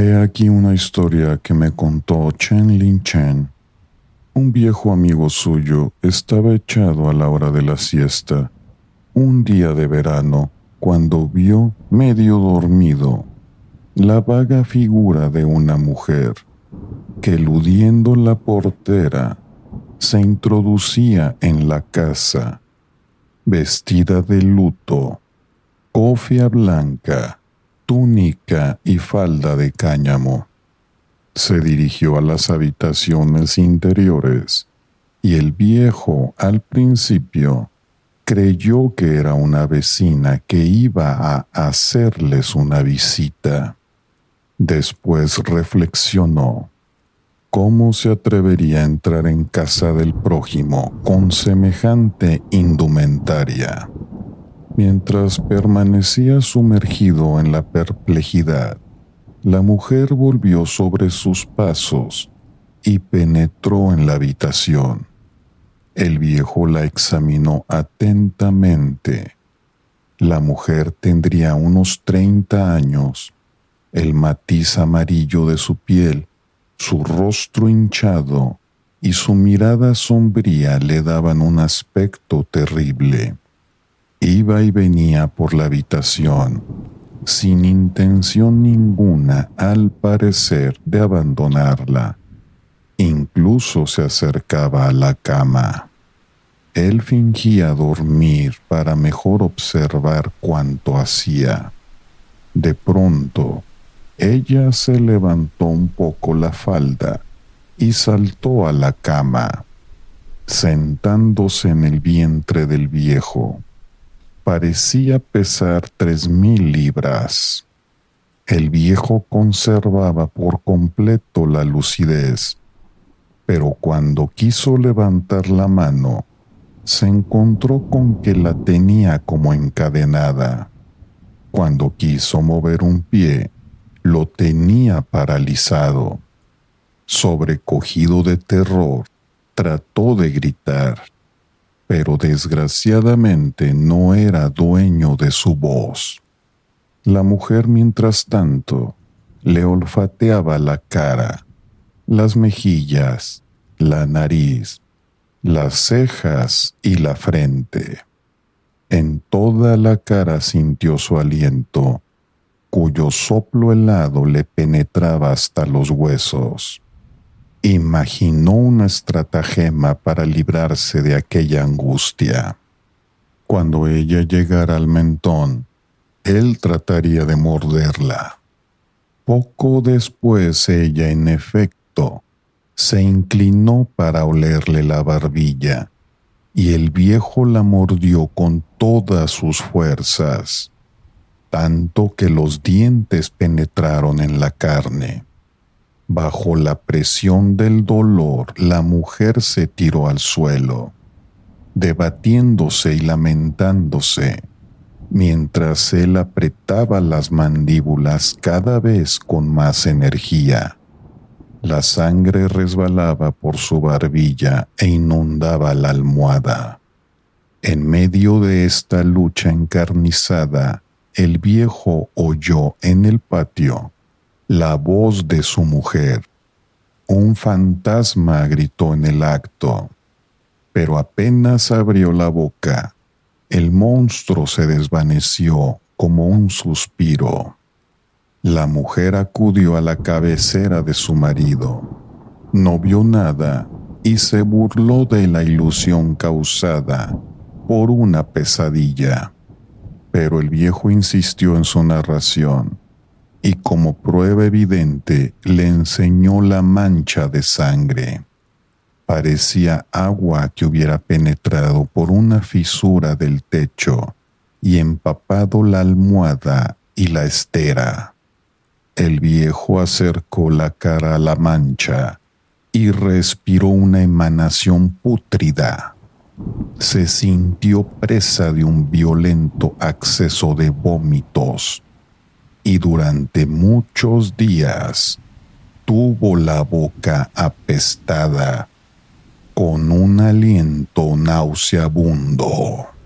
He aquí una historia que me contó Chen Lin Chen. Un viejo amigo suyo estaba echado a la hora de la siesta, un día de verano, cuando vio, medio dormido, la vaga figura de una mujer que, eludiendo la portera, se introducía en la casa, vestida de luto, cofia blanca, túnica y falda de cáñamo. Se dirigió a las habitaciones interiores y el viejo al principio creyó que era una vecina que iba a hacerles una visita. Después reflexionó. ¿Cómo se atrevería a entrar en casa del prójimo con semejante indumentaria? Mientras permanecía sumergido en la perplejidad, la mujer volvió sobre sus pasos y penetró en la habitación. El viejo la examinó atentamente. La mujer tendría unos treinta años. El matiz amarillo de su piel su rostro hinchado y su mirada sombría le daban un aspecto terrible. Iba y venía por la habitación, sin intención ninguna, al parecer, de abandonarla. Incluso se acercaba a la cama. Él fingía dormir para mejor observar cuánto hacía. De pronto, ella se levantó un poco la falda y saltó a la cama, sentándose en el vientre del viejo. Parecía pesar tres mil libras. El viejo conservaba por completo la lucidez, pero cuando quiso levantar la mano, se encontró con que la tenía como encadenada. Cuando quiso mover un pie, lo tenía paralizado. Sobrecogido de terror, trató de gritar, pero desgraciadamente no era dueño de su voz. La mujer, mientras tanto, le olfateaba la cara, las mejillas, la nariz, las cejas y la frente. En toda la cara sintió su aliento cuyo soplo helado le penetraba hasta los huesos. Imaginó una estratagema para librarse de aquella angustia. Cuando ella llegara al mentón, él trataría de morderla. Poco después ella, en efecto, se inclinó para olerle la barbilla, y el viejo la mordió con todas sus fuerzas tanto que los dientes penetraron en la carne. Bajo la presión del dolor, la mujer se tiró al suelo, debatiéndose y lamentándose, mientras él apretaba las mandíbulas cada vez con más energía. La sangre resbalaba por su barbilla e inundaba la almohada. En medio de esta lucha encarnizada, el viejo oyó en el patio la voz de su mujer. Un fantasma gritó en el acto, pero apenas abrió la boca, el monstruo se desvaneció como un suspiro. La mujer acudió a la cabecera de su marido. No vio nada y se burló de la ilusión causada por una pesadilla. Pero el viejo insistió en su narración y como prueba evidente le enseñó la mancha de sangre. Parecía agua que hubiera penetrado por una fisura del techo y empapado la almohada y la estera. El viejo acercó la cara a la mancha y respiró una emanación pútrida se sintió presa de un violento acceso de vómitos y durante muchos días tuvo la boca apestada con un aliento nauseabundo.